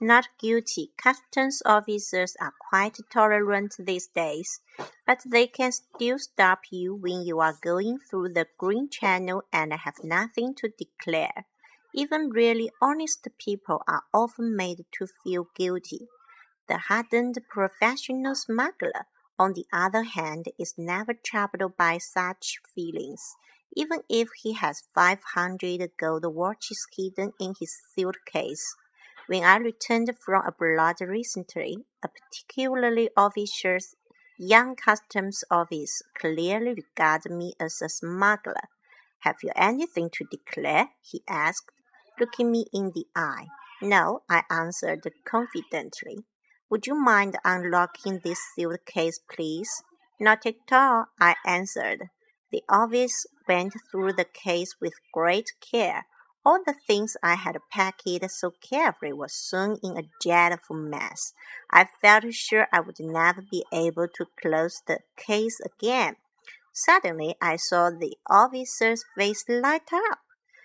Not guilty. Customs officers are quite tolerant these days, but they can still stop you when you are going through the Green Channel and have nothing to declare. Even really honest people are often made to feel guilty. The hardened professional smuggler, on the other hand, is never troubled by such feelings, even if he has five hundred gold watches hidden in his suitcase. When I returned from abroad recently, a particularly officious young customs officer clearly regarded me as a smuggler. Have you anything to declare? he asked, looking me in the eye. No, I answered confidently. Would you mind unlocking this suitcase, please? Not at all, I answered. The officer went through the case with great care all the things I had packed so carefully were soon in a dreadful mess. I felt sure I would never be able to close the case again. Suddenly, I saw the officer's face light up.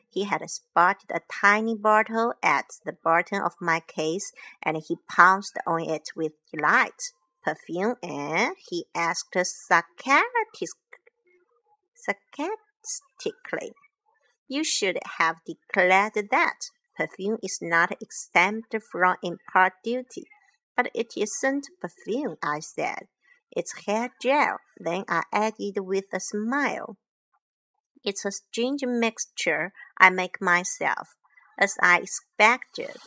He had spotted a tiny bottle at the bottom of my case, and he pounced on it with delight. Perfume, eh? he asked sarcastically. You should have declared that. Perfume is not exempt from import duty. But it isn't perfume, I said. It's hair gel. Then I added with a smile. It's a strange mixture I make myself, as I expected.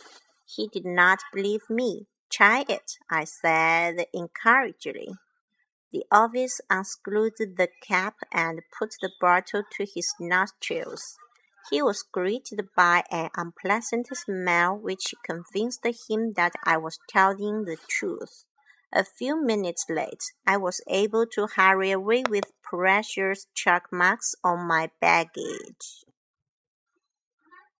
He did not believe me. Try it, I said encouragingly. The officer unscrewed the cap and put the bottle to his nostrils. He was greeted by an unpleasant smell which convinced him that I was telling the truth. A few minutes later, I was able to hurry away with precious chalk marks on my baggage.